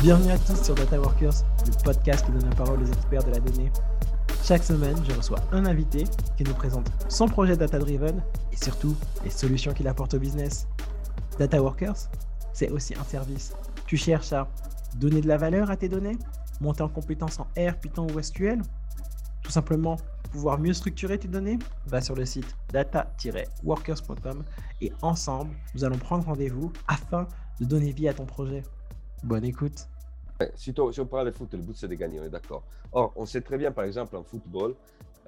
Bienvenue à tous sur Data Workers, le podcast qui donne la parole aux experts de la donnée. Chaque semaine, je reçois un invité qui nous présente son projet data driven et surtout les solutions qu'il apporte au business. Data Workers, c'est aussi un service. Tu cherches à donner de la valeur à tes données, monter en compétences en R, Python ou SQL, tout simplement pouvoir mieux structurer tes données, va sur le site data-workers.com et ensemble, nous allons prendre rendez-vous afin de donner vie à ton projet. Bonne écoute. Si, on parle de foot, le but c'est de gagner, on est d'accord. Or, on sait très bien, par exemple, en football,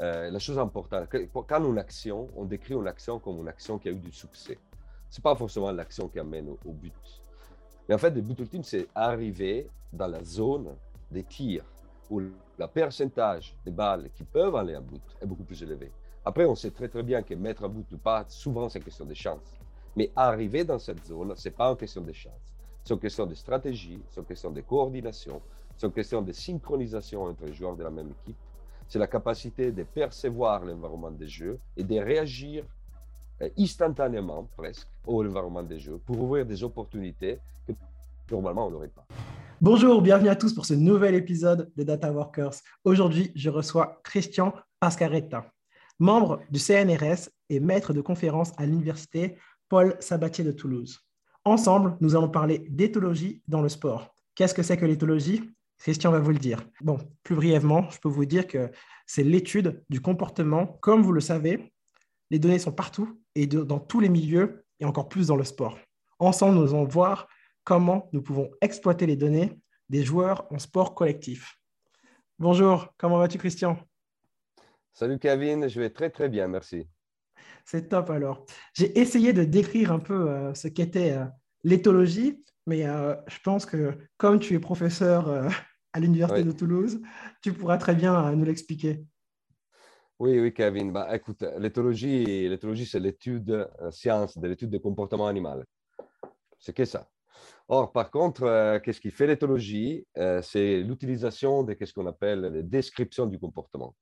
euh, la chose importante, quand une action, on décrit une action comme une action qui a eu du succès. Ce n'est pas forcément l'action qui amène au, but. Mais en fait, le but ultime, c'est arriver dans la zone des tirs le pourcentage des balles qui peuvent aller en but est beaucoup plus élevé. Après, on sait très très bien que mettre un but ou pas, souvent c'est une question de chance. Mais arriver dans cette zone, ce n'est pas une question de chance. C'est une question de stratégie, c'est une question de coordination, c'est une question de synchronisation entre les joueurs de la même équipe. C'est la capacité de percevoir l'environnement des jeux et de réagir euh, instantanément, presque, au environnement des jeux pour ouvrir des opportunités que normalement on n'aurait pas. Bonjour, bienvenue à tous pour ce nouvel épisode de Data Workers. Aujourd'hui, je reçois Christian Pascaretta, membre du CNRS et maître de conférence à l'université Paul Sabatier de Toulouse. Ensemble, nous allons parler d'éthologie dans le sport. Qu'est-ce que c'est que l'éthologie? Christian va vous le dire. Bon, plus brièvement, je peux vous dire que c'est l'étude du comportement. Comme vous le savez, les données sont partout et dans tous les milieux et encore plus dans le sport. Ensemble, nous allons voir comment nous pouvons exploiter les données des joueurs en sport collectif. Bonjour, comment vas-tu Christian? Salut Kevin, je vais très très bien, merci. C'est top alors. J'ai essayé de décrire un peu euh, ce qu'était euh, l'éthologie, mais euh, je pense que comme tu es professeur à l'Université Oui. de Toulouse, tu pourras très bien nous l'expliquer. Oui, oui, Kevin. Bah, écoute, l'éthologie, c'est l'étude, science de l'étude du comportement animal. C'est que ça. Or, par contre, euh, qu'est-ce qui fait l'éthologie? Euh, C'est l'utilisation de ce qu'on appelle les descriptions du comportement.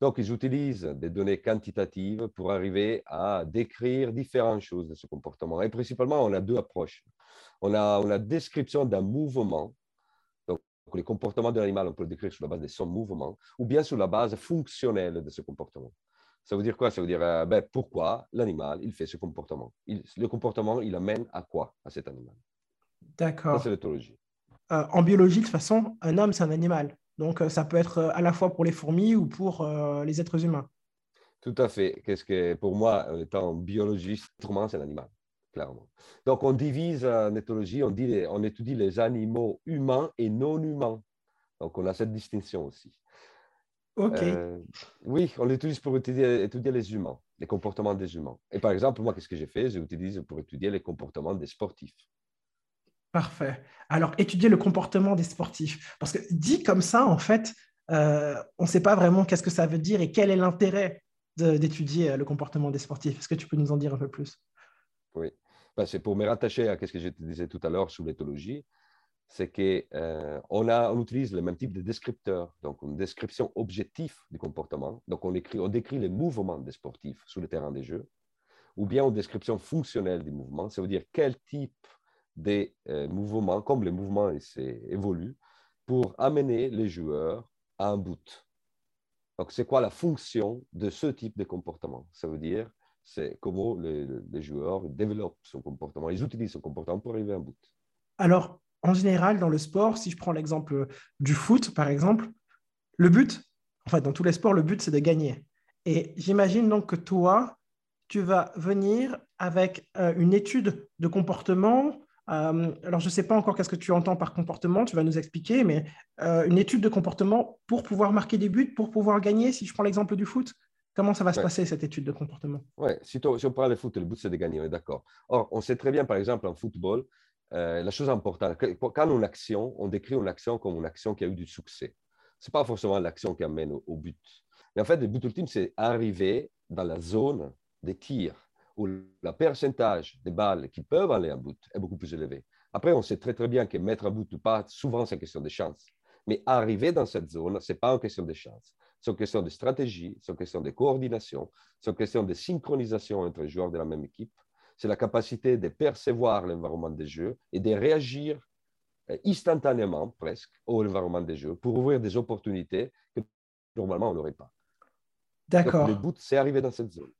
Donc, ils utilisent des données quantitatives pour arriver à décrire différentes choses de ce comportement. Et principalement, on a deux approches. On a, on a description d'un mouvement. Donc, le comportement de l'animal, on peut le décrire sur la base de son mouvement ou bien sur la base fonctionnelle de ce comportement. Ça veut dire quoi? Ça veut dire euh, ben, pourquoi l'animal il fait ce comportement? Le comportement, il amène à quoi à cet animal? D'accord. c'est. Euh, en biologie, de toute façon, un homme, c'est un animal. Donc, euh, ça peut être euh, à la fois pour les fourmis ou pour euh, les êtres humains. Tout à fait. Qu'est-ce que pour moi, étant biologiste, c'est un animal, clairement. Donc, on divise en éthologie, on, dit les- on étudie les animaux humains et non humains. Donc, on a cette distinction aussi. OK. Euh, oui, on l'utilise pour étudier, étudier les humains, les comportements des humains. Et par exemple, moi, qu'est-ce que j'ai fait? J'utilise pour étudier les comportements des sportifs. Parfait. Alors, étudier le comportement des sportifs. Parce que dit comme ça, en fait, euh, on ne sait pas vraiment qu'est-ce que ça veut dire et quel est l'intérêt d'étudier euh, le comportement des sportifs. Est-ce que tu peux nous en dire un peu plus? Oui. Ben, c'est pour me rattacher à ce que je te disais tout à l'heure sur l'éthologie, c'est qu'on on a, on utilise le même type de descripteur, donc une description objective du comportement. Donc, on, écrit, on décrit les mouvements des sportifs sur le terrain des jeux, ou bien une description fonctionnelle du mouvement, ça veut dire quel type de euh, mouvement, comme le mouvement évolue, pour amener les joueurs à un but. Donc, c'est quoi la fonction de ce type de comportement? Ça veut dire, c'est comment les, les joueurs développent son comportement, ils utilisent son comportement pour arriver à un but. Alors, en général, dans le sport, si je prends l'exemple du foot, par exemple, le but, en fait, dans tous les sports, le but, c'est de gagner. Et j'imagine donc que toi, tu vas venir avec euh, une étude de comportement. Euh, alors, je ne sais pas encore qu'est-ce que tu entends par comportement, tu vas nous expliquer, mais euh, une étude de comportement pour pouvoir marquer des buts, pour pouvoir gagner, si je prends l'exemple du foot, comment ça va se passer, cette étude de comportement? Oui, si, on parle de foot, le but c'est de gagner, on est d'accord. Or, on sait très bien, par exemple, en football, euh, la chose importante, quand une action, on décrit une action comme une action qui a eu du succès. Ce n'est pas forcément l'action qui amène au, au but. Mais en fait, le but ultime, c'est arriver dans la zone des tirs où le pourcentage des balles qui peuvent aller en but est beaucoup plus élevé. Après, on sait très très bien que mettre un but ou pas, souvent c'est une question de chance. Mais arriver dans cette zone, ce n'est pas une question de chance. c'est une question de stratégie, c'est une question de coordination, c'est une question de synchronisation entre les joueurs de la même équipe. C'est la capacité de percevoir l'environnement des jeux et de réagir euh, instantanément presque au environnement des jeux pour ouvrir des opportunités que normalement on n'aurait pas. D'accord. Le but, c'est arriver dans cette zone.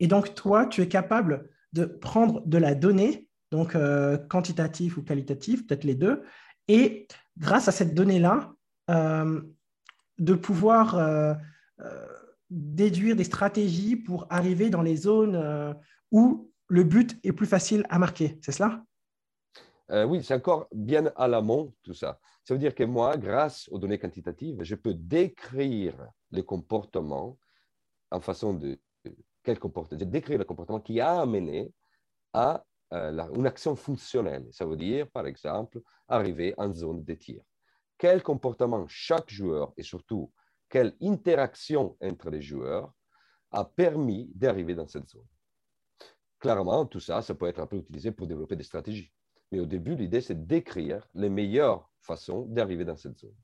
Et donc, toi, tu es capable de prendre de la donnée, donc euh, quantitative ou qualitative, peut-être les deux, et grâce à cette donnée-là, euh, de pouvoir euh, déduire des stratégies pour arriver dans les zones où le but est plus facile à marquer. C'est cela? Oui, c'est encore bien à l'amont tout ça. Ça veut dire que moi, grâce aux données quantitatives, je peux décrire les comportements en façon de quel comportement, de décrire le comportement qui a amené à euh, une action fonctionnelle. Ça veut dire, par exemple, arriver en zone de tir. Quel comportement chaque joueur et surtout quelle interaction entre les joueurs a permis d'arriver dans cette zone? Clairement, tout ça, ça peut être un peu utilisé pour développer des stratégies. Mais au début, l'idée, c'est d'écrire les meilleures façons d'arriver dans cette zone.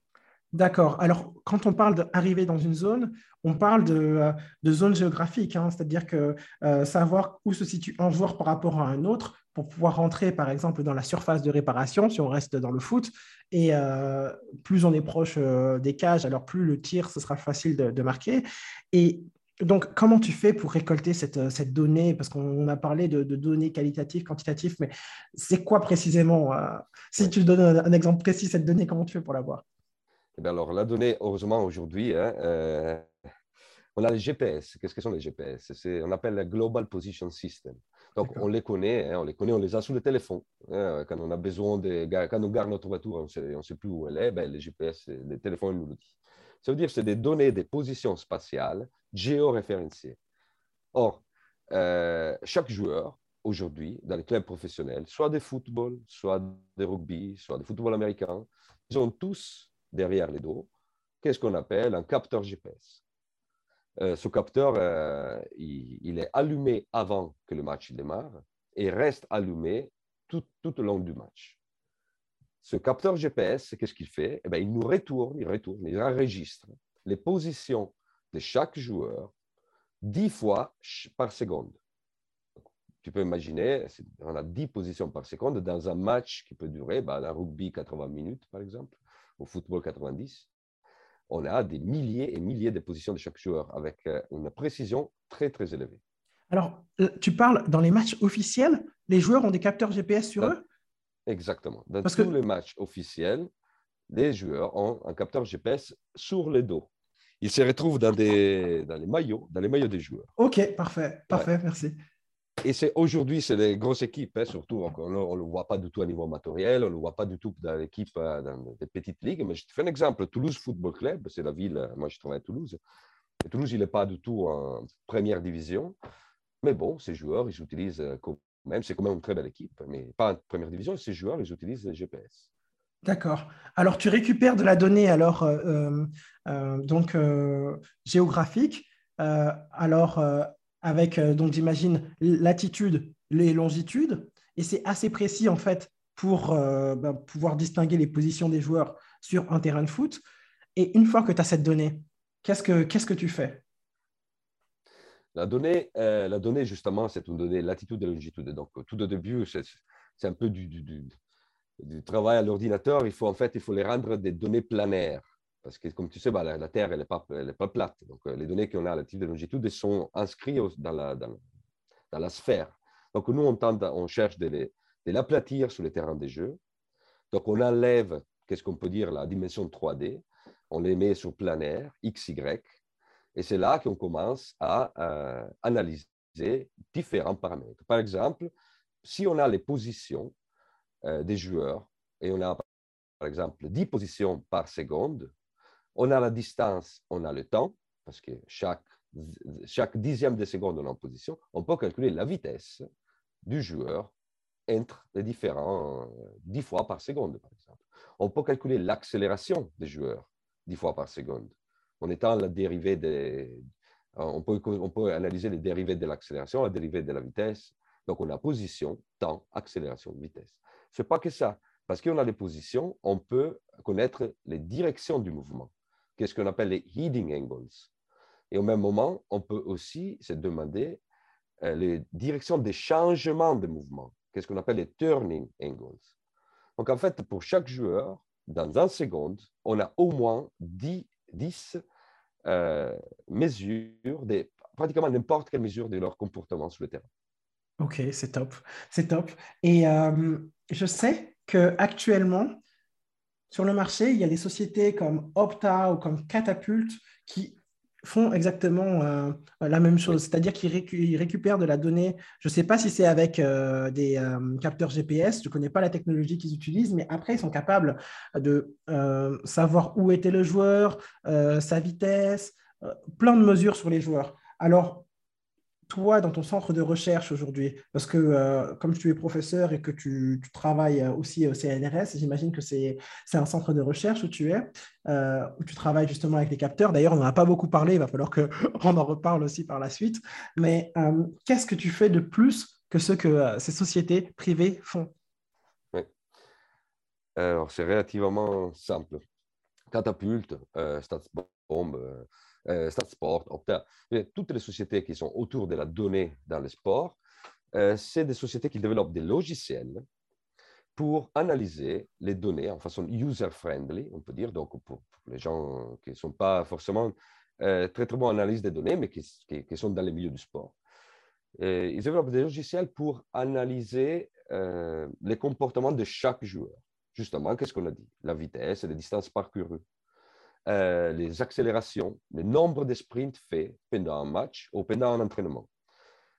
D'accord. Alors, quand on parle d'arriver dans une zone, on parle de, euh, zone géographique, hein. c'est-à-dire que euh, savoir où se situe un joueur par rapport à un autre pour pouvoir rentrer, par exemple, dans la surface de réparation, si on reste dans le foot. Et euh, plus on est proche des cages, alors plus le tir, ce sera facile de, marquer. Et donc, comment tu fais pour récolter cette, donnée? Parce qu'on a parlé de, données qualitatives, quantitatives, mais c'est quoi précisément Si tu donnes un, un exemple précis, cette donnée, comment tu fais pour l'avoir? Eh alors, la donnée, heureusement, aujourd'hui, hein, euh, on a les GPS. Qu'est-ce que sont les GPS On appelle le Global Position System. Donc, on les connaît, hein, on les connaît, on les a sous le téléphone. Hein, quand on a besoin de, quand on garde notre voiture, on ne sait, plus où elle est, ben, les GPS, les téléphones nous le disent. Ça veut dire que c'est des données de position spatiale géoréférenciées. Or, euh, chaque joueur, aujourd'hui, dans les clubs professionnels, soit de football, soit de rugby, soit de football américain, ils ont tous derrière les dos, qu'est-ce qu'on appelle un capteur GPS. Euh, ce capteur, euh, il, est allumé avant que le match démarre et reste allumé tout, au long du match. Ce capteur GPS, qu'est-ce qu'il fait? Eh bien, Il nous retourne, il retourne, il enregistre les positions de chaque joueur dix fois par seconde. Tu peux imaginer, on a 10 positions par seconde dans un match qui peut durer, ben, un rugby 80 minutes par exemple au football 90, on a des milliers et milliers de positions de chaque joueur avec euh, une précision très, très élevée. Alors, euh, tu parles dans les matchs officiels, les joueurs ont des capteurs GPS sur eux? Exactement. Dans tous les matchs officiels, les joueurs ont un capteur GPS sur le dos. Ils se retrouvent dans, des, dans les maillots, dans les maillots des joueurs. Ok, parfait, parfait, merci. Et c'est aujourd'hui, c'est les grosses équipes, hein, surtout. On ne le voit pas du tout à niveau matériel, on ne le voit pas du tout dans l'équipe, euh, dans des petites ligues. Mais je te fais un exemple. Toulouse Football Club, c'est la ville, euh, moi je travaille à Toulouse. Toulouse, il n'est pas du tout en première division. Mais bon, ces joueurs, ils utilisent euh, même, c'est quand même une très belle équipe, mais pas en première division. Ces joueurs, ils utilisent le GPS. D'accord. Alors, tu récupères de la donnée alors donc géographique. alors, avec, euh, donc j'imagine, latitude les longitudes. Et c'est assez précis, en fait, pour euh, ben, pouvoir distinguer les positions des joueurs sur un terrain de foot. Et une fois que tu as cette donnée, qu'est-ce que, qu'est-ce que tu fais? La donnée, euh, la donnée, justement, c'est une donnée latitude et longitude. Donc, tout au début, c'est, un peu du, du, du, travail à l'ordinateur. Il faut, en fait, il faut les rendre des données planaires. Parce que, comme tu sais, bah, la, Terre, elle n'est pas, plate. Donc, euh, les données qu'on a à la de longitude sont inscrites dans la, sphère. Donc, nous, on cherche de l'aplatir sur les terrains des jeux. Donc, on enlève, qu'est-ce qu'on peut dire, la dimension 3D. On les met sur planaire, X, Y. Et c'est là qu'on commence à euh, analyser différents paramètres. Par exemple, si on a les positions euh, des joueurs et on a, par exemple, 10 positions par seconde, on a la distance, on a le temps, parce que chaque, dixième de seconde, on est en position. On peut calculer la vitesse du joueur entre les différents dix fois par seconde, par exemple. On peut calculer l'accélération des joueurs dix fois par seconde. En étant la dérivée des, on peut, on peut analyser les dérivés de l'accélération, la dérivée de la vitesse. Donc, on a position, temps, accélération, vitesse. Ce n'est pas que ça. Parce qu'on a les positions, on peut connaître les directions du mouvement. Qu'est-ce qu'on appelle les heading angles. Et au même moment, on peut aussi se demander euh, les directions des changements de mouvement, qu'est-ce qu'on appelle les turning angles. Donc, en fait, pour chaque joueur, dans un seconde, on a au moins 10, 10 euh, mesures, de, pratiquement n'importe quelle mesure de leur comportement sur le terrain. Ok, c'est top, c'est top. Et euh, je sais qu'actuellement, sur le marché, il y a des sociétés comme Opta ou comme Catapult qui font exactement euh, la même chose, c'est-à-dire qu'ils récupèrent de la donnée. Je ne sais pas si c'est avec euh, des euh, capteurs GPS, je ne connais pas la technologie qu'ils utilisent, mais après, ils sont capables de savoir où était le joueur, sa vitesse, plein de mesures sur les joueurs. Alors, toi, dans ton centre de recherche aujourd'hui, parce que euh, comme tu es professeur et que tu, travailles euh, aussi au CNRS, j'imagine que c'est un centre de recherche où tu es, euh, où tu travailles justement avec les capteurs. D'ailleurs, on n'en a pas beaucoup parlé, il va falloir qu'on en reparle aussi par la suite. Mais qu'est-ce que tu fais de plus que ce que ces sociétés privées font? Alors, c'est relativement simple. Catapulte, StatsBomb, euh, Statsport, Opta, toutes les sociétés qui sont autour de la donnée dans le sport, euh, c'est des sociétés qui développent des logiciels pour analyser les données en façon user-friendly, on peut dire, donc pour, les gens qui ne sont pas forcément euh, très très bons en analyse des données, mais qui, sont dans les milieux du sport. ils développent des logiciels pour analyser les comportements de chaque joueur. Justement, qu'est-ce qu'on a dit? La vitesse et les distances parcourues. Euh, les accélérations, le nombre de sprints faits pendant un match ou pendant un entraînement.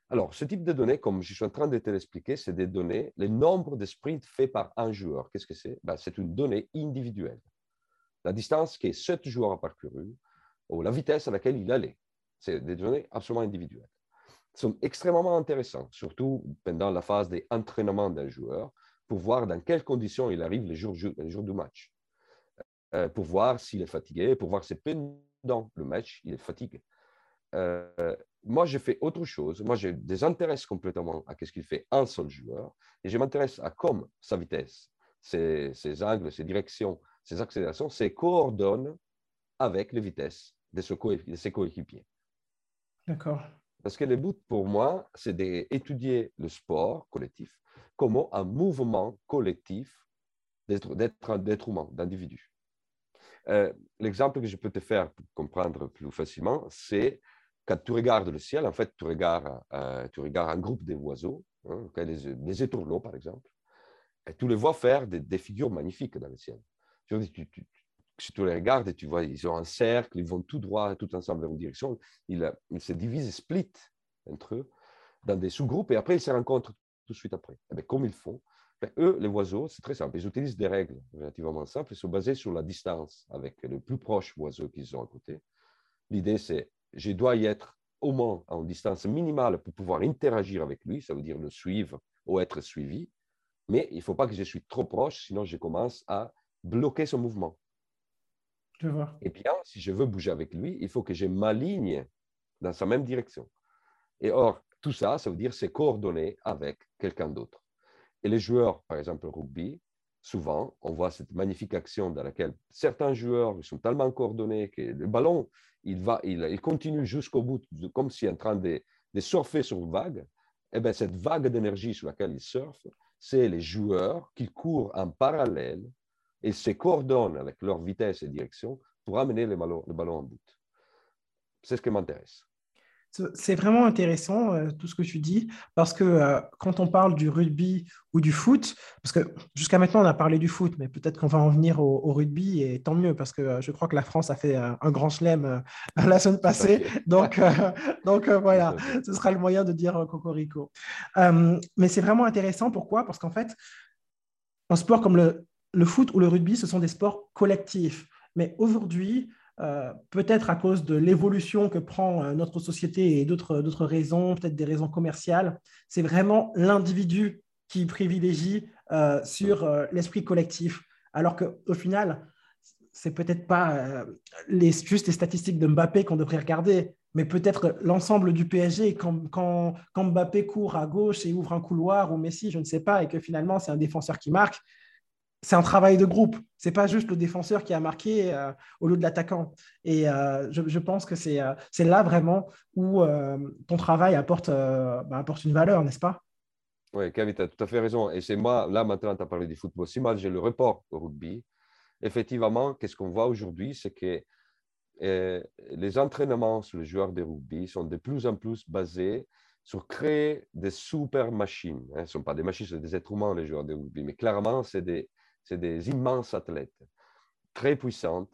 Alors, ce type de données, comme je suis en train de te l'expliquer, c'est des données, le nombre de sprints faits par un joueur. Qu'est-ce que c'est? Ben, C'est une donnée individuelle. La distance que sept joueurs a parcouru ou la vitesse à laquelle il allait. C'est des données absolument individuelles. Elles sont extrêmement intéressantes, surtout pendant la phase d'entraînement d'un joueur, pour voir dans quelles conditions il arrive le jour du match. Euh, pour voir s'il est fatigué, pour voir si pendant le match, il est fatigué. Euh, moi, je fais autre chose. Moi, je désintéresse complètement à ce qu'il fait un seul joueur et je m'intéresse à comment sa vitesse, ses, angles, ses directions, ses accélérations se coordonnent avec les vitesses de, ses coéquipiers. D'accord. Parce que le but pour moi, c'est d'étudier le sport collectif comme un mouvement collectif d'être humain, d'individus. Euh, l'exemple que je peux te faire pour comprendre plus facilement, c'est quand tu regardes le ciel, en fait, tu regardes, euh, tu regardes un groupe d'oiseaux, hein, des, étourneaux par exemple, et tu les vois faire des, figures magnifiques dans le ciel. si tu les regardes, tu vois, ils ont un cercle, ils vont tout droit, tout ensemble dans une direction, ils, ils se divisent, split entre eux dans des sous-groupes, et après ils se rencontrent tout de suite après. Eh bien, comme ils font, ben, eux, les oiseaux, c'est très simple. Ils utilisent des règles relativement simples. Ils sont basés sur la distance avec le plus proche oiseau qu'ils ont à côté. L'idée, c'est je dois y être au moins en distance minimale pour pouvoir interagir avec lui, ça veut dire le suivre ou être suivi. Mais il ne faut pas que je suis trop proche, sinon je commence à bloquer son mouvement. Je vois. Et bien, si je veux bouger avec lui, il faut que je m'aligne dans sa même direction. Et or, tout ça, ça veut dire c'est coordonné avec quelqu'un d'autre. Et les joueurs, par exemple, rugby, souvent, on voit cette magnifique action dans laquelle certains joueurs sont tellement coordonnés que le ballon, il, va, il, continue jusqu'au bout, comme s'il est en train de, surfer sur une vague. Eh bien, cette vague d'énergie sur laquelle il surfe, c'est les joueurs qui courent en parallèle et se coordonnent avec leur vitesse et direction pour amener le ballon, le ballon en bout. C'est ce qui m'intéresse. C'est vraiment intéressant euh, tout ce que tu dis, parce que euh, quand on parle du rugby ou du foot, parce que jusqu'à maintenant on a parlé du foot, mais peut-être qu'on va en venir au, rugby, et tant mieux, parce que euh, je crois que la France a fait un grand chelem la semaine passée, donc, donc voilà, ce sera le moyen de dire cocorico. mais c'est vraiment intéressant, pourquoi? Parce qu'en fait, un sport comme le, le foot ou le rugby, ce sont des sports collectifs. Mais aujourd'hui, euh, peut-être à cause de l'évolution que prend euh, notre société et d'autres raisons, peut-être des raisons commerciales, c'est vraiment l'individu qui privilégie euh, sur l'esprit collectif. Alors qu'au final, c'est peut-être pas les, juste les statistiques de Mbappé qu'on devrait regarder, mais peut-être l'ensemble du PSG quand, quand, quand, Mbappé court à gauche et ouvre un couloir ou Messi, je ne sais pas, et que finalement c'est un défenseur qui marque, c'est un travail de groupe. C'est pas juste le défenseur qui a marqué euh, au lieu de l'attaquant. Et euh, je, pense que c'est là vraiment où ton travail apporte, bah, apporte une valeur, n'est-ce pas? Oui, Kevin, tu as tout à fait raison. Et c'est moi, là maintenant, tu as parlé du football. Si moi, j'ai le report au rugby, effectivement, qu'est-ce qu'on voit aujourd'hui, c'est que les entraînements sur les joueurs de rugby sont de plus en plus basés sur créer des super machines. Hein. Ce ne sont pas des machines, c'est des êtres humains, les joueurs de rugby, mais clairement, c'est des, des, immenses athlètes, très puissantes,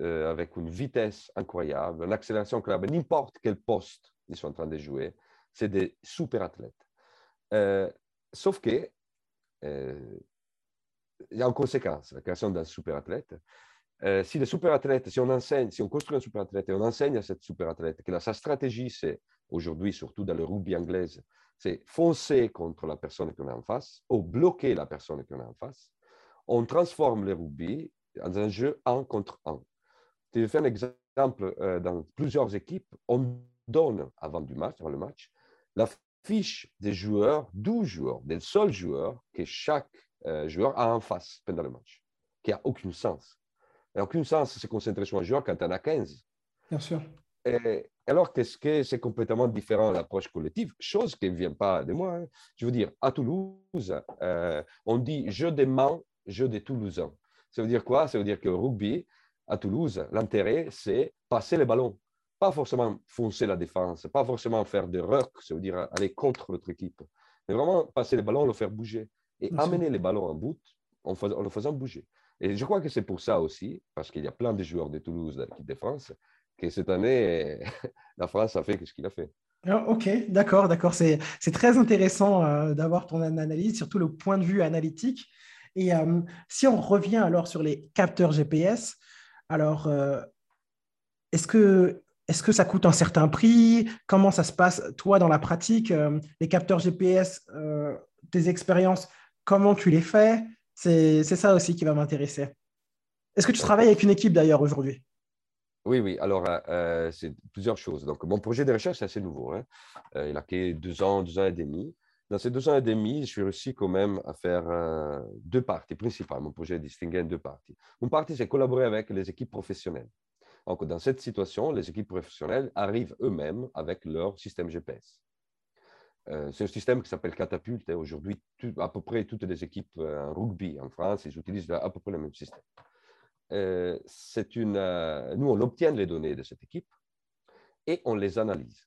euh, avec une vitesse incroyable, une accélération incroyable. N'importe quel poste ils sont en train de jouer, c'est des super athlètes. Euh, sauf que, euh, y a une conséquence, la création d'un super athlète. si le super athlète, si on enseigne, si on construit un super athlète et on enseigne à cette super athlète que sa stratégie, c'est aujourd'hui, surtout dans le rugby anglaise, c'est foncer contre la personne qu'on a en face ou bloquer la personne qu'on a en face, on transforme le rugby en un jeu un contre un. Je vais faire un exemple euh, dans plusieurs équipes. On donne avant du match, avant le match, la fiche des joueurs, 12 joueurs, des seuls joueurs que chaque euh, joueur a en face pendant le match, qui n'a aucun sens. Il n'a aucun sens de se concentrer sur un joueur quand on a 15. Bien sûr. Et alors, qu'est-ce que c'est complètement différent l'approche collective? Chose qui ne vient pas de moi. Hein. Je veux dire, à Toulouse, euh, on dit je demande jeu des Toulousains. Ça veut dire quoi? Ça veut dire que rugby, à Toulouse, l'intérêt, c'est passer les ballons. Pas forcément foncer la défense, pas forcément faire des rucks, ça veut dire aller contre l'autre équipe, mais vraiment passer les ballons, le faire bouger et amener les ballons en bout en, le faisant bouger. Et je crois que c'est pour ça aussi, parce qu'il y a plein de joueurs de Toulouse dans l'équipe de France, que cette année, la France a fait ce qu'il a fait. Ah, ok, d'accord, d'accord. C'est très intéressant euh, d'avoir ton analyse, surtout le point de vue analytique. Et euh, si on revient alors sur les capteurs GPS, alors euh, est-ce que, est que ça coûte un certain prix? Comment ça se passe, toi, dans la pratique euh, Les capteurs GPS, tes expériences, comment tu les fais? C'est ça aussi qui va m'intéresser. Est-ce que tu travailles avec une équipe d'ailleurs aujourd'hui? Oui, oui. Alors, c'est plusieurs choses. Donc, mon projet de recherche, c'est assez nouveau. Hein. il a que deux ans, deux ans et demi. Dans ces deux ans et demi, je suis réussi quand même à faire euh, deux parties principales. Mon projet est distingué en deux parties. Une partie, c'est collaborer avec les équipes professionnelles. Donc, dans cette situation, les équipes professionnelles arrivent eux-mêmes avec leur système GPS. Euh, c'est un système qui s'appelle Catapulte. Aujourd'hui, à peu près toutes les équipes euh, en rugby en France, utilisent à peu près le même système. une, nous, on obtient les données de cette équipe et on les analyse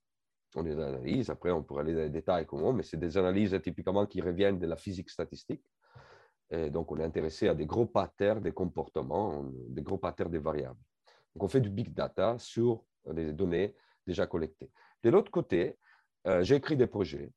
on les analyse. Après, on pourrait aller dans les détails comment, mais c'est des analyses typiquement qui reviennent de la physique statistique. Donc, on est intéressé à des gros patterns des comportements, des gros patterns des variables. Donc, on fait du big data sur les données déjà collectées. De l'autre côté, euh, j'ai écrit des projets,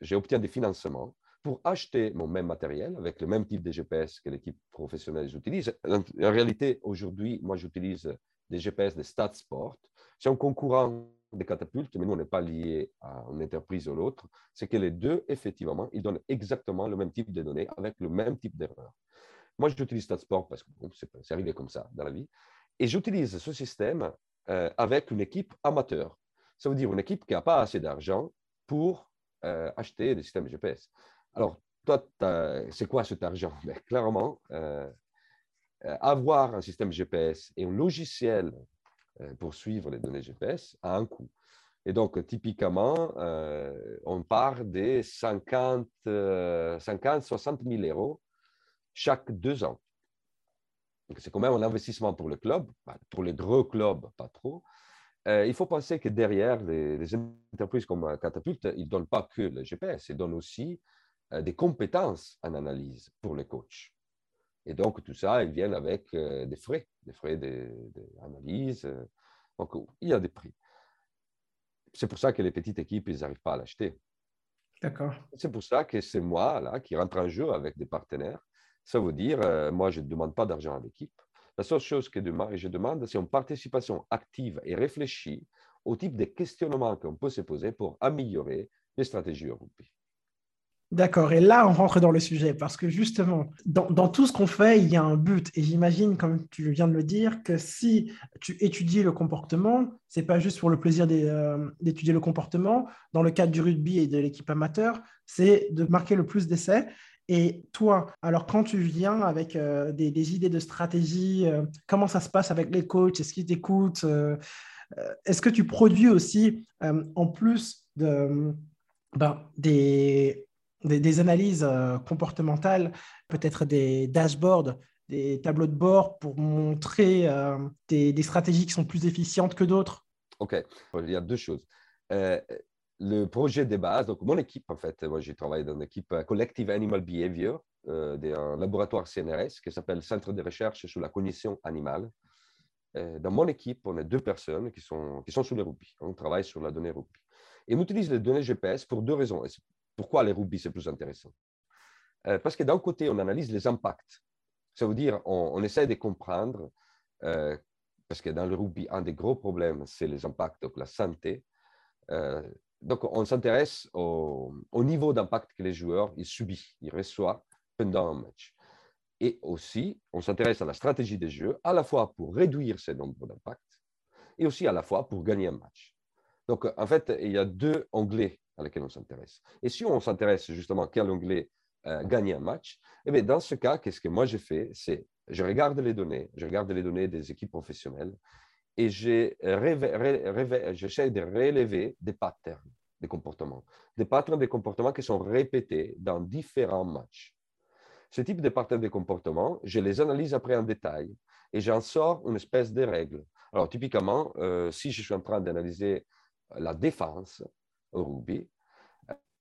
j'ai obtenu des financements pour acheter mon même matériel avec le même type de GPS que l'équipe professionnelle utilise. En, réalité, aujourd'hui, moi, j'utilise des GPS de StatSport. C'est un concurrent des catapultes, mais nous, on n'est pas lié à une entreprise ou l'autre, c'est que les deux, effectivement, ils donnent exactement le même type de données avec le même type d'erreur. Moi, j'utilise StatSport parce que c'est arrivé comme ça dans la vie. Et j'utilise ce système euh, avec une équipe amateur. Ça veut dire une équipe qui n'a pas assez d'argent pour euh, acheter des systèmes GPS. Alors, toi, c'est quoi cet argent? Mais Clairement, euh, avoir un système GPS et un logiciel pour suivre les données GPS a un coût. Et donc, typiquement, euh, on part des 50, 50 60 000 euros chaque deux ans. c'est quand même un investissement pour le club, bah, pour les gros clubs, pas trop. Euh, il faut penser que derrière les, les entreprises comme Catapult, ils ne donnent pas que le GPS, ils donnent aussi des compétences en analyse pour les coachs. Et donc, tout ça, ils viennent avec euh, des frais, des frais d'analyse. Euh. donc, il y a des prix. C'est pour ça que les petites équipes, ils n'arrivent pas à l'acheter. D'accord. C'est pour ça que c'est moi là, qui rentre en jeu avec des partenaires. Ça veut dire, euh, moi, je ne demande pas d'argent à l'équipe. La seule chose que je demande, c'est une participation active et réfléchie au type de questionnements qu'on peut se poser pour améliorer les stratégies européennes. D'accord, et là, on rentre dans le sujet, parce que justement, dans, tout ce qu'on fait, il y a un but. Et j'imagine, comme tu viens de le dire, que si tu étudies le comportement, ce n'est pas juste pour le plaisir euh, d'étudier le comportement. Dans le cadre du rugby et de l'équipe amateur, c'est de marquer le plus d'essais. Et toi, alors quand tu viens avec euh, des, idées de stratégie, euh, comment ça se passe avec les coachs? Est-ce qu'ils t'écoutent Est-ce que tu produis aussi, en plus de, ben, des, des, analyses comportementales, peut-être des dashboards des tableaux de bord pour montrer des, des, stratégies qui sont plus efficientes que d'autres OK. Il y a deux choses le projet de base, donc mon équipe, en fait, moi j'ai travaillé dans une équipe euh, Collective Animal Behavior, euh, d'un laboratoire CNRS qui s'appelle Centre de recherche sur la cognition animale. Euh, dans mon équipe, on a deux personnes qui sont, qui sont sur les rugby. On travaille sur la donnée rugby. Et on utilise les données GPS pour deux raisons. Pourquoi les rugby, c'est plus intéressant? Parce que d'un côté, on analyse les impacts. Ça veut dire, on, on essaie de comprendre, parce que dans le rugby, un des gros problèmes, c'est les impacts, donc la santé donc, on s'intéresse au, niveau d'impact que les joueurs ils subissent, ils reçoivent pendant un match. Et aussi, on s'intéresse à la stratégie des jeux, à la fois pour réduire ce nombre d'impacts et aussi à la fois pour gagner un match. Donc, en fait, il y a deux onglets à lesquels on s'intéresse. Et si on s'intéresse justement à quel onglet euh, gagner un match, eh bien, dans ce cas, qu'est-ce que moi j'ai fait? C'est je regarde les données, je regarde les données des équipes professionnelles et j'essaie de relever des patterns de comportements, des patterns de comportements qui sont répétés dans différents matchs. Ce type de patterns de comportements, je les analyse après en détail et j'en sors une espèce de règle. Alors, typiquement, euh, si je suis en train d'analyser la défense au rugby,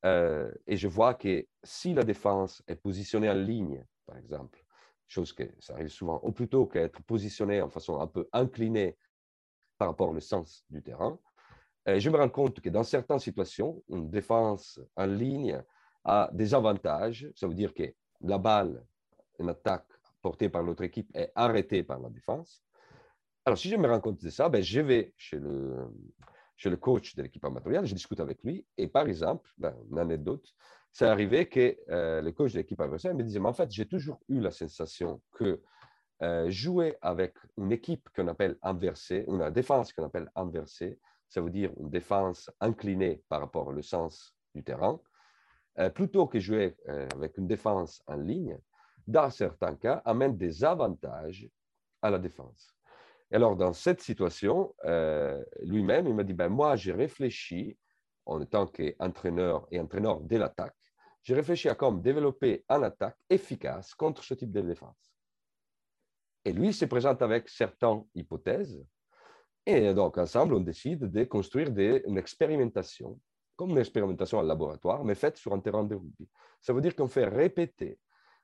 euh, et je vois que si la défense est positionnée en ligne, par exemple, chose que ça arrive souvent, ou plutôt qu'être positionnée en façon un peu inclinée par rapport au sens du terrain. je me rends compte que dans certaines situations, une défense en ligne a des avantages. Ça veut dire que la balle, une attaque portée par notre équipe est arrêtée par la défense. Alors, si je me rends compte de ça, ben, je vais chez le, chez le coach de l'équipe amatoriale, je discute avec lui. Et par exemple, ben, une anecdote, c'est arrivé que euh, le coach de l'équipe amatoriale me disait, mais en fait, j'ai toujours eu la sensation que euh, jouer avec une équipe qu'on appelle inversée, une défense qu'on appelle inversée, ça veut dire une défense inclinée par rapport au sens du terrain, euh, plutôt que jouer avec une défense en ligne, dans certains cas, amène des avantages à la défense. Et alors, dans cette situation, lui-même, il m'a dit, ben, moi, j'ai réfléchi, en tant qu'entraîneur et entraîneur de l'attaque, j'ai réfléchi à comment développer une attaque efficace contre ce type de défense. Et lui se présente avec certaines hypothèses. Et donc, ensemble, on décide de construire une expérimentation, comme une expérimentation en laboratoire, mais faite sur un terrain de rugby. Ça veut dire qu'on fait répéter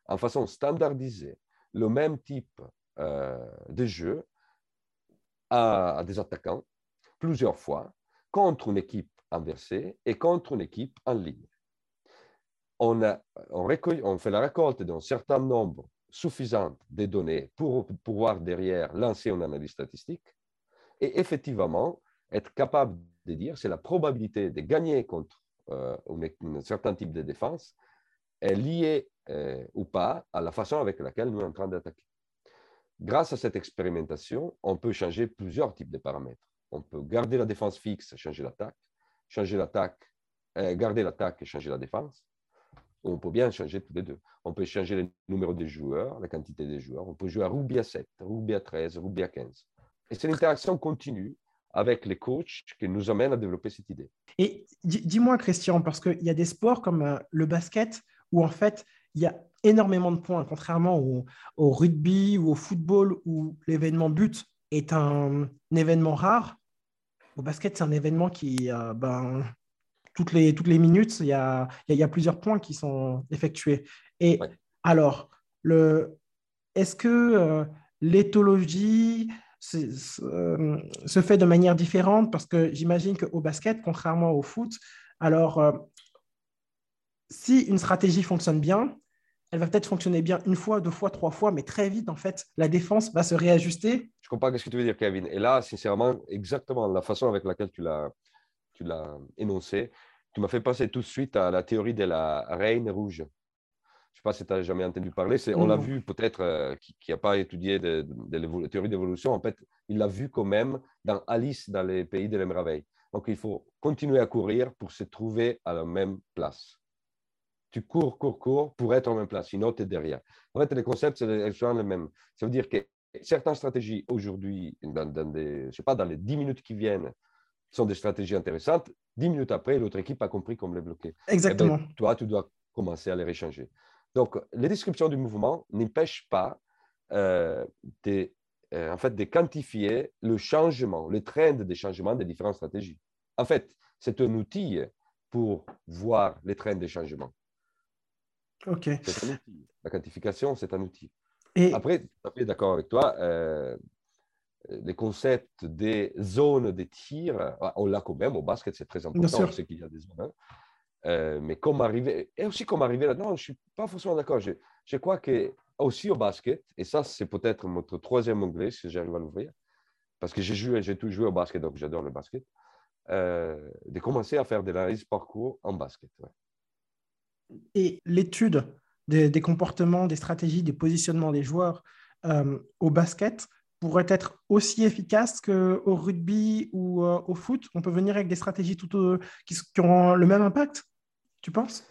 en façon standardisée le même type euh, de jeu à, des attaquants plusieurs fois contre une équipe inversée et contre une équipe en ligne. On, a, on, on fait la récolte d'un certain nombre suffisante des données pour pouvoir derrière lancer une analyse statistique et effectivement être capable de dire c'est la probabilité de gagner contre euh, un certain type de défense est liée euh, ou pas à la façon avec laquelle nous sommes en train d'attaquer. Grâce à cette expérimentation, on peut changer plusieurs types de paramètres. On peut garder la défense fixe, changer l'attaque, changer l'attaque, euh, garder l'attaque et changer la défense on peut bien changer tous les deux. On peut changer le numéro des joueurs, la quantité des joueurs. On peut jouer à Ruby à 7, Ruby à 13, Ruby à 15. Et c'est une interaction continue avec les coachs qui nous amène à développer cette idée. Et dis-moi, Christian, parce qu'il y a des sports comme euh, le basket où en fait, il y a énormément de points, contrairement au, rugby ou au football où l'événement but est un, événement rare. Au basket, c'est un événement qui, euh, ben, toutes les, toutes les minutes, il y, a, il y a plusieurs points qui sont effectués. Et alors, le, est-ce que euh, l'éthologie euh, se fait de manière différente? Parce que j'imagine qu'au basket, contrairement au foot, alors, euh, si une stratégie fonctionne bien, elle va peut-être fonctionner bien une fois, deux fois, trois fois, mais très vite, en fait, la défense va se réajuster. Je comprends ce que tu veux dire, Kevin. Et là, sincèrement, exactement la façon avec laquelle tu l'as tu l'as énoncé, tu m'as fait penser tout de suite à la théorie de la reine rouge. Je ne sais pas si tu as jamais entendu parler. On l'a vu peut-être, euh, qui n'a pas étudié de, la théorie d'évolution, en fait, il l'a vu quand même dans Alice dans les pays de l'émerveil. Donc, il faut continuer à courir pour se trouver à la même place. Tu cours, cours, cours pour être en même place, sinon tu es derrière. En fait, les concepts, elles sont les mêmes. Ça veut dire que certaines stratégies aujourd'hui, dans, dans, je sais pas, dans les 10 minutes qui viennent, sont des stratégies intéressantes. 10 minutes après, l'autre équipe a compris comment les bloquer. Exactement. Eh ben, toi, tu dois commencer à les réchanger. Donc, les descriptions du mouvement n'empêchent pas euh, de, euh, en fait, de quantifier le changement, le trend des changements des différentes stratégies. En fait, c'est un outil pour voir les trends des changements. OK. C'est un outil. La quantification, c'est un outil. Et... Après, tout à fait d'accord avec toi. Euh, les concepts des zones de tir, ah, on l'a quand même au basket, c'est très important. Sait qu'il y a des zones. Hein. Euh, mais comme arriver, et aussi comme arriver là, non, je ne suis pas forcément d'accord. Je, je, crois que aussi au basket, et ça, c'est peut-être notre troisième onglet, si j'arrive à l'ouvrir, parce que j'ai joué, j'ai tout joué au basket, donc j'adore le basket, euh, de commencer à faire de l'analyse parcours en basket. Et l'étude des, des, comportements, des stratégies, des positionnements des joueurs euh, au basket pourrait être aussi efficace qu'au rugby ou euh, au foot On peut venir avec des stratégies tout, qui, qui auront le même impact, tu penses?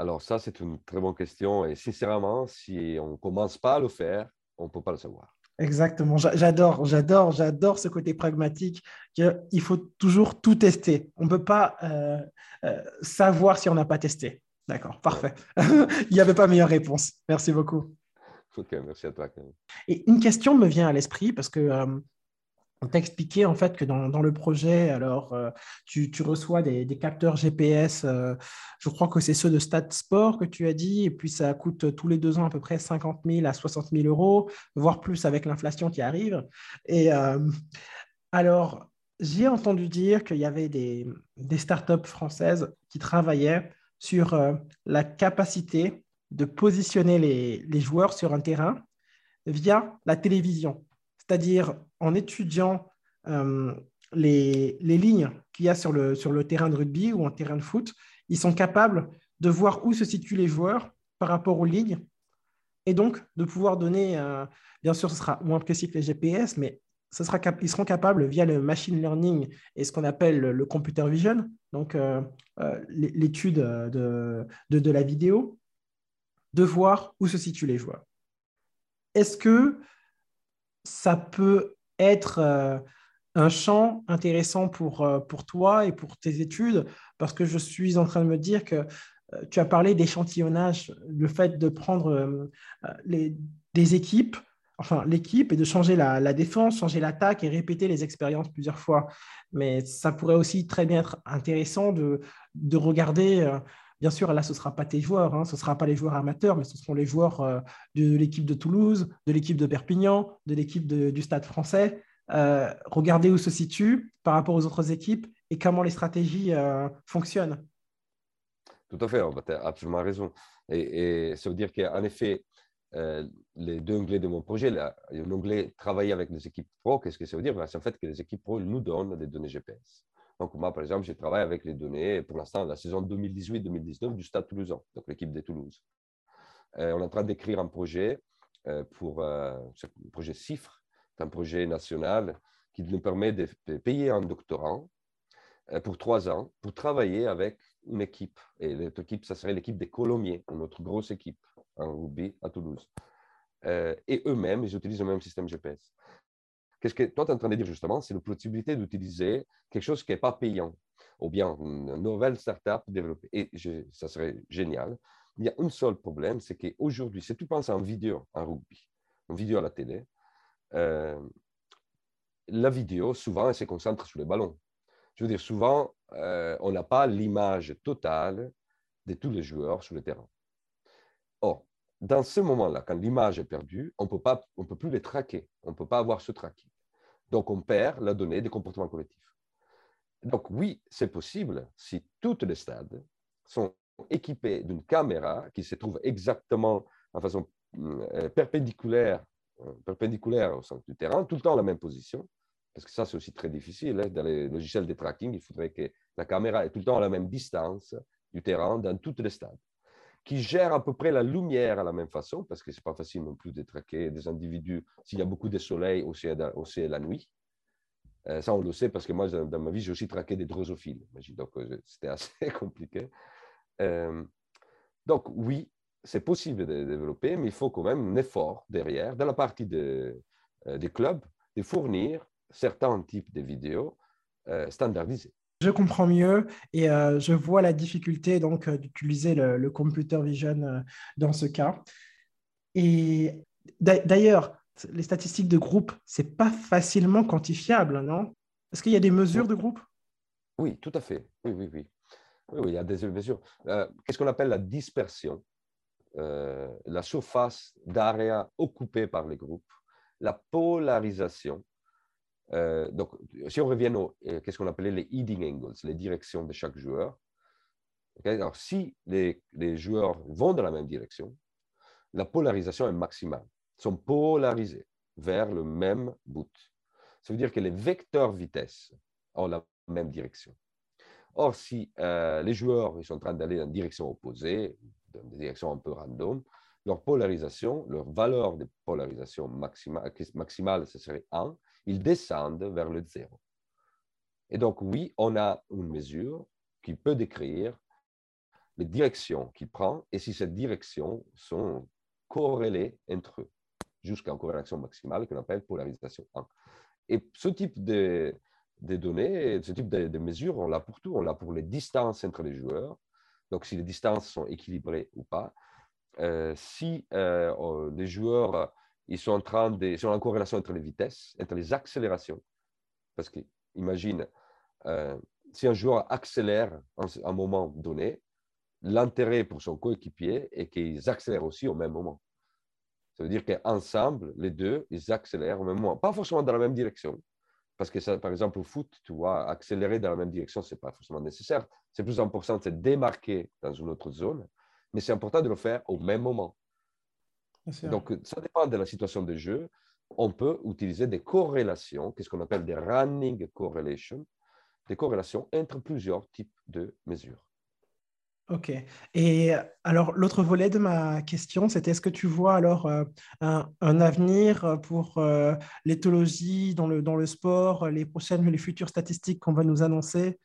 Alors ça, c'est une très bonne question. Et sincèrement, si on ne commence pas à le faire, on ne peut pas le savoir. Exactement. J'adore, j'adore, j'adore ce côté pragmatique. Il faut toujours tout tester. On ne peut pas euh, savoir si on n'a pas testé. D'accord, parfait. Il n'y avait pas meilleure réponse. Merci beaucoup. Ok, merci à toi. Et une question me vient à l'esprit parce que euh, on t'a expliqué en fait que dans, dans le projet, alors euh, tu, tu, reçois des, des, capteurs GPS, euh, je crois que c'est ceux de Stat Sport que tu as dit, et puis ça coûte tous les deux ans à peu près 50 000 à 60 000 euros, voire plus avec l'inflation qui arrive. Et euh, alors, j'ai entendu dire qu'il y avait des, des startups françaises qui travaillaient sur la capacité de positionner les, joueurs sur un terrain via la télévision. C'est-à-dire en étudiant euh, les, lignes qu'il y a sur le, sur le terrain de rugby ou en terrain de foot, ils sont capables de voir où se situent les joueurs par rapport aux lignes et donc de pouvoir donner, euh, bien sûr, ce sera moins précis que les GPS, mais ils seront capables, via le machine learning et ce qu'on appelle le computer vision, donc euh, l'étude de, de, la vidéo, de voir où se situent les joueurs. Est-ce que ça peut être euh, un champ intéressant pour, euh, toi et pour tes études, parce que je suis en train de me dire que euh, tu as parlé d'échantillonnage, le fait de prendre des équipes, enfin l'équipe, et de changer la, défense, changer l'attaque et répéter les expériences plusieurs fois. Mais ça pourrait aussi très bien être intéressant de, de regarder Bien sûr, là, ce ne sera pas tes joueurs, hein, ce ne sera pas les joueurs amateurs, mais ce seront les joueurs euh, de l'équipe de Toulouse, de l'équipe de Perpignan, de l'équipe du Stade français. Euh, regardez où se situent par rapport aux autres équipes et comment les stratégies euh, fonctionnent. Tout à fait, tu as absolument raison. Et, ça veut dire qu'en effet, les deux onglets de mon projet, là, un onglet travailler avec les équipes pro, qu'est-ce que ça veut dire? Ben, C'est en fait que les équipes pro nous donnent des données GPS. Donc, moi, par exemple, je travaille avec les données, pour l'instant, la saison 2018-2019 du Stade toulousain, donc l'équipe de Toulouse. Euh, on est en train d'écrire un projet euh, pour euh, un projet CIFRE, c'est un projet national qui nous permet de payer un doctorant pour trois ans pour travailler avec une équipe. Et cette équipe, ça serait l'équipe des Colomiers, notre grosse équipe en rugby à Toulouse. et eux-mêmes, ils utilisent le même système GPS. Qu'est-ce que toi, tu es en train de dire justement C'est la possibilité d'utiliser quelque chose qui n'est pas payant, ou bien une nouvelle startup développée. Et ça serait génial. Il y a un seul problème, c'est qu'aujourd'hui, si tu penses en vidéo, en rugby, en vidéo à la télé, euh, la vidéo, souvent, elle se concentre sur le ballon. Je veux dire, souvent, euh, on n'a pas l'image totale de tous les joueurs sur le terrain. Dans ce moment-là, quand l'image est perdue, on ne peut plus les traquer. On ne peut pas avoir ce tracking. Donc, on perd la donnée des comportements collectifs. Donc, oui, c'est possible si tous les stades sont équipés d'une caméra qui se trouve exactement en façon euh, perpendiculaire, euh, perpendiculaire au centre du terrain, tout le temps à la même position, parce que ça, c'est aussi très difficile. Hein. Dans les logiciels de tracking, il faudrait que la caméra ait tout le temps à la même distance du terrain dans tous les stades qui gère à peu près la lumière à la même façon, parce que ce n'est pas facile non plus de traquer des individus s'il y a beaucoup de soleil aussi, aussi la nuit. Euh, ça, on le sait parce que moi, dans ma vie, j'ai aussi traqué des drosophiles. Donc, euh, c'était assez compliqué. Euh, Donc, oui, c'est possible de développer, mais il faut quand même un effort derrière, de la partie de, euh, des clubs, de fournir certains types de vidéos standardisées. Je comprends mieux et euh, je vois la difficulté donc d'utiliser le, computer vision dans ce cas. Et d'ailleurs, les statistiques de groupe, c'est pas facilement quantifiable, non? Est-ce qu'il y a des mesures de groupe? Oui, tout à fait. Oui, oui, oui. Oui, il y a des mesures. Qu'est-ce qu'on appelle la dispersion? Euh, la surface d'area occupée par les groupes, la polarisation. Euh, donc, si on revient au, euh, qu'est-ce qu'on appelait les heading angles, les directions de chaque joueur. Alors, si les, les, joueurs vont dans la même direction, la polarisation est maximale. Ils sont polarisés vers le même but. Ça veut dire que les vecteurs vitesse ont la même direction. Or, si les joueurs ils sont en train d'aller dans une direction opposée, dans des directions un peu random, leur polarisation, leur valeur de polarisation maximale, maximale ce serait 1, ils descendent vers le 0. Et donc, oui, on a une mesure qui peut décrire les directions qu'il prend et si ces directions sont corrélées entre eux, jusqu'à une corrélation maximale qu'on appelle polarisation 1. Et ce type de, données, ce type de, mesures, on l'a pour tout. On l'a pour les distances entre les joueurs, donc si les distances sont équilibrées ou pas. Euh, si euh, les joueurs ils sont en train de, sont en corrélation entre les vitesses, entre les accélérations, parce que imagine, euh, si un joueur accélère à un moment donné, l'intérêt pour son coéquipier est qu'ils accélèrent aussi au même moment. Ça veut dire qu'ensemble, les deux, ils accélèrent au même moment. Pas forcément dans la même direction, parce que, ça, par exemple, au foot, tu vois, accélérer dans la même direction, ce n'est pas forcément nécessaire. C'est plus important de se démarquer dans une autre zone, mais c'est important de le faire au même moment. Donc, ça dépend de la situation de jeu. On peut utiliser des corrélations, qu'est-ce qu'on appelle des running correlations, des corrélations entre plusieurs types de mesures. Ok. Et alors, l'autre volet de ma question, c'était est-ce que tu vois alors euh, un, avenir pour euh, l'éthologie dans le, dans le sport, les prochaines, les futures statistiques qu'on va nous annoncer?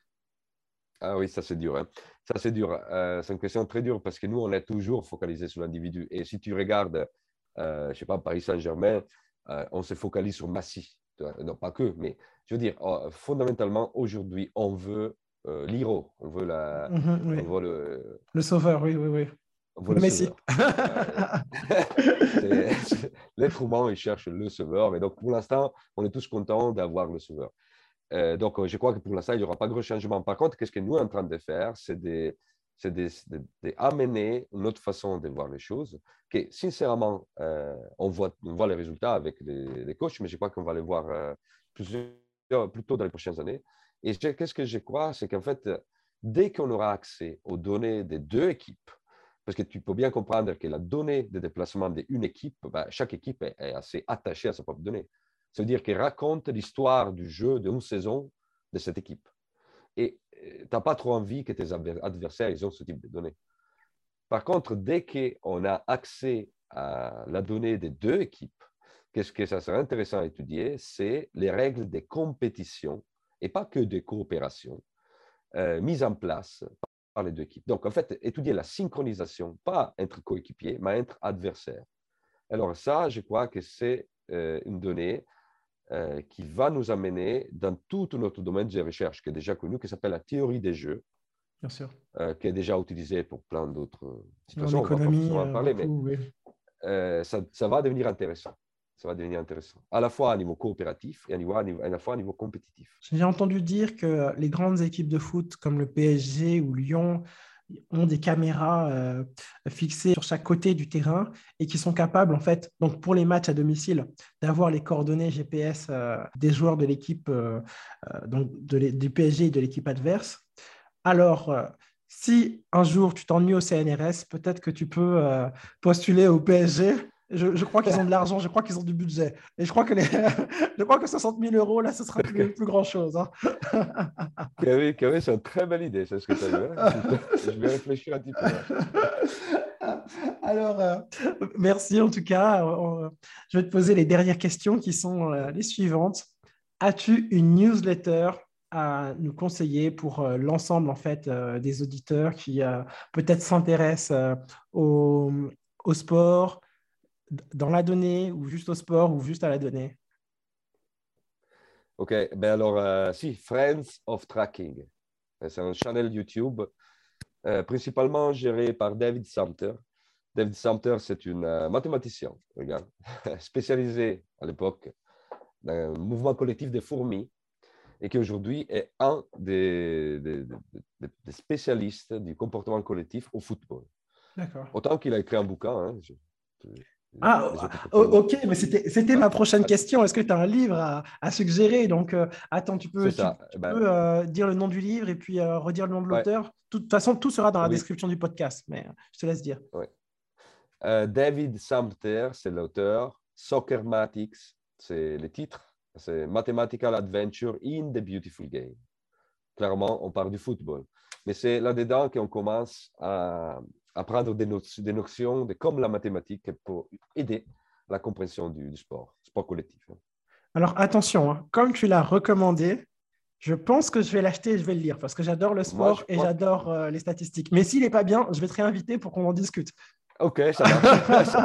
Ah oui, ça c'est dur. Hein. Ça c'est dur. Euh, c'est une question très dure parce que nous, on est toujours focalisé sur l'individu. Et si tu regardes, je ne sais pas, Paris Saint-Germain, on se focalise sur Massy. Non, pas que, mais je veux dire, oh, fondamentalement, aujourd'hui, on veut euh, l'Hiro. On veut la. Mhm, on veut le... le sauveur, oui, oui, oui. le, Messi. L'être humain, il cherche le sauveur. Et donc, pour l'instant, on est tous contents d'avoir le sauveur. Euh, donc, je crois que pour l'instant, il n'y aura pas de gros changement. Par contre, qu'est-ce que nous sommes en train de faire C'est d'amener une autre façon de voir les choses. Que, sincèrement, euh, on, voit, les résultats avec les, coachs, mais je crois qu'on va les voir euh, plutôt dans les prochaines années. Et qu'est-ce que je crois, c'est qu'en fait, dès qu'on aura accès aux données des deux équipes, parce que tu peux bien comprendre que la donnée de déplacement d'une équipe, ben, chaque équipe est, assez attachée à sa propre donnée. Ça veut dire qu'elle raconte l'histoire du jeu d'une saison de cette équipe. Et euh, tu n'as pas trop envie que tes adversaires ils ont ce type de données. Par contre, dès qu'on a accès à la donnée des deux équipes, qu'est-ce que ça serait intéressant à étudier, c'est les règles des compétitions et pas que des coopérations euh, mises en place par les deux équipes. Donc, en fait, étudier la synchronisation, pas entre coéquipiers, mais entre adversaires. Alors ça, je crois que c'est euh, une donnée euh, qui va nous amener dans tout notre domaine de recherche qui est déjà connu, qui s'appelle la théorie des jeux. Bien sûr. qui est déjà utilisée pour plein d'autres situations. En économie, on va en parler, mais ça, ça, va devenir intéressant ça va devenir intéressant, à la fois à niveau coopératif et à, niveau, à, la fois à niveau compétitif. J'ai entendu dire que les grandes équipes de foot comme le PSG ou Lyon ont des caméras euh, fixées sur chaque côté du terrain et qui sont capables, en fait, donc pour les matchs à domicile, d'avoir les coordonnées GPS euh, des joueurs de l'équipe euh, donc du PSG et de l'équipe adverse. Alors, si un jour tu t'ennuies au CNRS, peut-être que tu peux postuler au PSG je, crois qu'ils ont de l'argent, je crois qu'ils ont du budget. Et je crois que, les... je crois que 60 000 euros, là, ce sera plus, plus grand-chose. Hein. c'est une très belle idée, c'est ce que tu as dit. Je vais réfléchir un petit peu. Alors, euh, merci en tout cas. je vais te poser les dernières questions qui sont euh, les suivantes. As-tu une newsletter à nous conseiller pour euh, l'ensemble en fait des auditeurs qui peut-être s'intéressent au, au, sport, dans la donnée ou juste au sport ou juste à la donnée? Ok, ben alors si, Friends of Tracking. C'est un channel YouTube principalement géré par David Sumter. David Sumter, c'est une mathématicien, regarde, spécialisé à l'époque dans un mouvement collectif des fourmis et qui aujourd'hui est un des, des, spécialistes du comportement collectif au football. D'accord. Autant qu'il a écrit un bouquin. Hein, ah, ok, mais c'était ma prochaine question. Est-ce que tu as un livre à, à suggérer? Donc, euh, attends, tu peux, tu, ben peux euh, dire le nom du livre et puis euh, redire le nom de l'auteur. De toute façon, tout sera dans la description du podcast, mais je te laisse dire. David Sumter, c'est l'auteur. Soccermatics, c'est le titre. C'est Mathematical Adventure in the Beautiful Game. Clairement, on parle du football. Mais c'est là-dedans qu'on commence à, prendre des, notions de, comme la mathématique pour aider la compréhension du, sport, sport collectif. Hein. Alors attention, hein, comme tu l'as recommandé, je pense que je vais l'acheter et je vais le lire parce que j'adore le sport et j'adore euh, les statistiques. Mais s'il n'est pas bien, je vais te réinviter pour qu'on en discute. Ok, ça marche. ça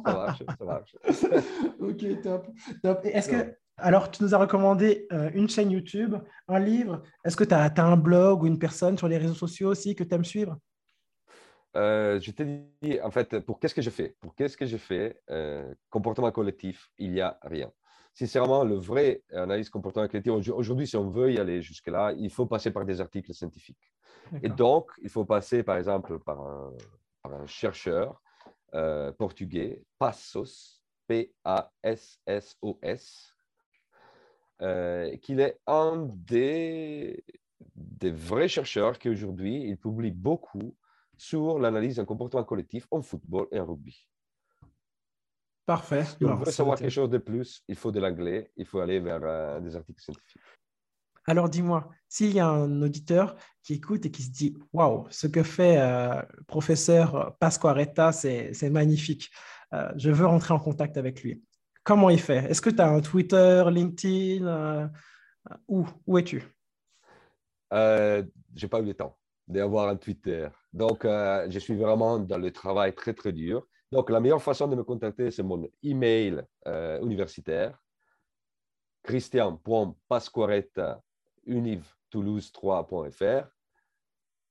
marche, ça marche, ok, top. top. Est-ce que, alors, tu nous as recommandé euh, une chaîne YouTube, un livre. Est-ce que tu as, un blog ou une personne sur les réseaux sociaux aussi que tu aimes suivre? Euh, Je t'ai dit, en fait, pour qu'est-ce que je fais? Pour qu'est-ce que je fais euh, Comportement collectif, il n'y a rien. Sincèrement, le vrai analyse comportement collectif, aujourd'hui, si on veut y aller jusque-là, il faut passer par des articles scientifiques. Et donc, il faut passer, par exemple, par un, par un chercheur portugais, Passos, P-A-S-S-O-S, euh, qu'il est un des, des vrais chercheurs qui aujourd'hui, il publie beaucoup sur l'analyse d'un comportement collectif en football et en rugby. Parfait. Si on veut savoir quelque chose de plus, il faut de l'anglais, il faut aller vers euh, des articles scientifiques. Alors dis-moi, s'il y a un auditeur qui écoute et qui se dit Waouh, ce que fait euh, le professeur Pasquaretta, c'est magnifique, je veux rentrer en contact avec lui. Comment il fait? Est-ce que tu as un Twitter, LinkedIn euh, Où, où es-tu? Euh, Je n'ai pas eu le temps d'avoir un Twitter. Donc, euh, je suis vraiment dans le travail très, très dur. Donc, la meilleure façon de me contacter, c'est mon email universitaire, christian.pasquaretta.univ-toulouse3.fr.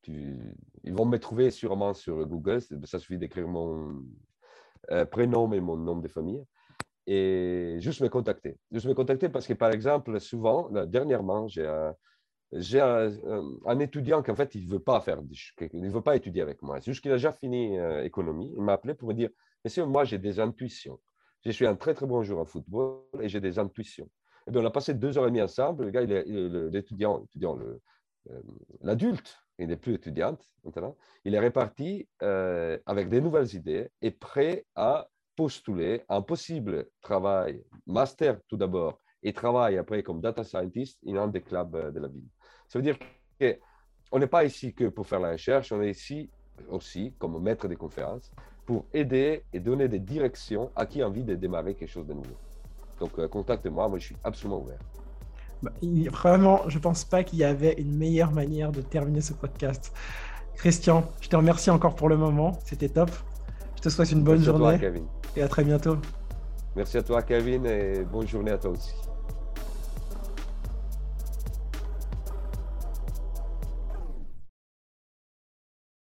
Ils vont me trouver sûrement sur Google. Ça suffit d'écrire mon prénom et mon nom de famille et juste me contacter. Juste me contacter parce que, par exemple, souvent, dernièrement, j'ai un, j'ai un, étudiant qui, en fait, il ne veut pas faire, il veut pas étudier avec moi. Juste qu'il a déjà fini euh, économie. Il m'a appelé pour me dire, monsieur, moi, j'ai des intuitions. Je suis un très, très bon joueur en football et j'ai des intuitions. Et bien, on a passé deux heures et demie ensemble. Le gars, l'étudiant, euh, l'adulte, il n'est plus étudiante maintenant, il est réparti euh, avec des nouvelles idées et prêt à postuler un possible travail, master tout d'abord, et travail après comme data scientist dans un des clubs de la ville. Ça veut dire qu'on n'est pas ici que pour faire la recherche, on est ici aussi comme maître des conférences pour aider et donner des directions à qui a envie de démarrer quelque chose de nouveau. Donc, euh, contactez-moi, moi je suis absolument ouvert. Bah, vraiment, je ne pense pas qu'il y avait une meilleure manière de terminer ce podcast. Christian, je te remercie encore pour le moment, c'était top. Je te souhaite une bonne journée. Kevin et à très bientôt. Merci à toi, Kevin, et bonne journée à toi aussi.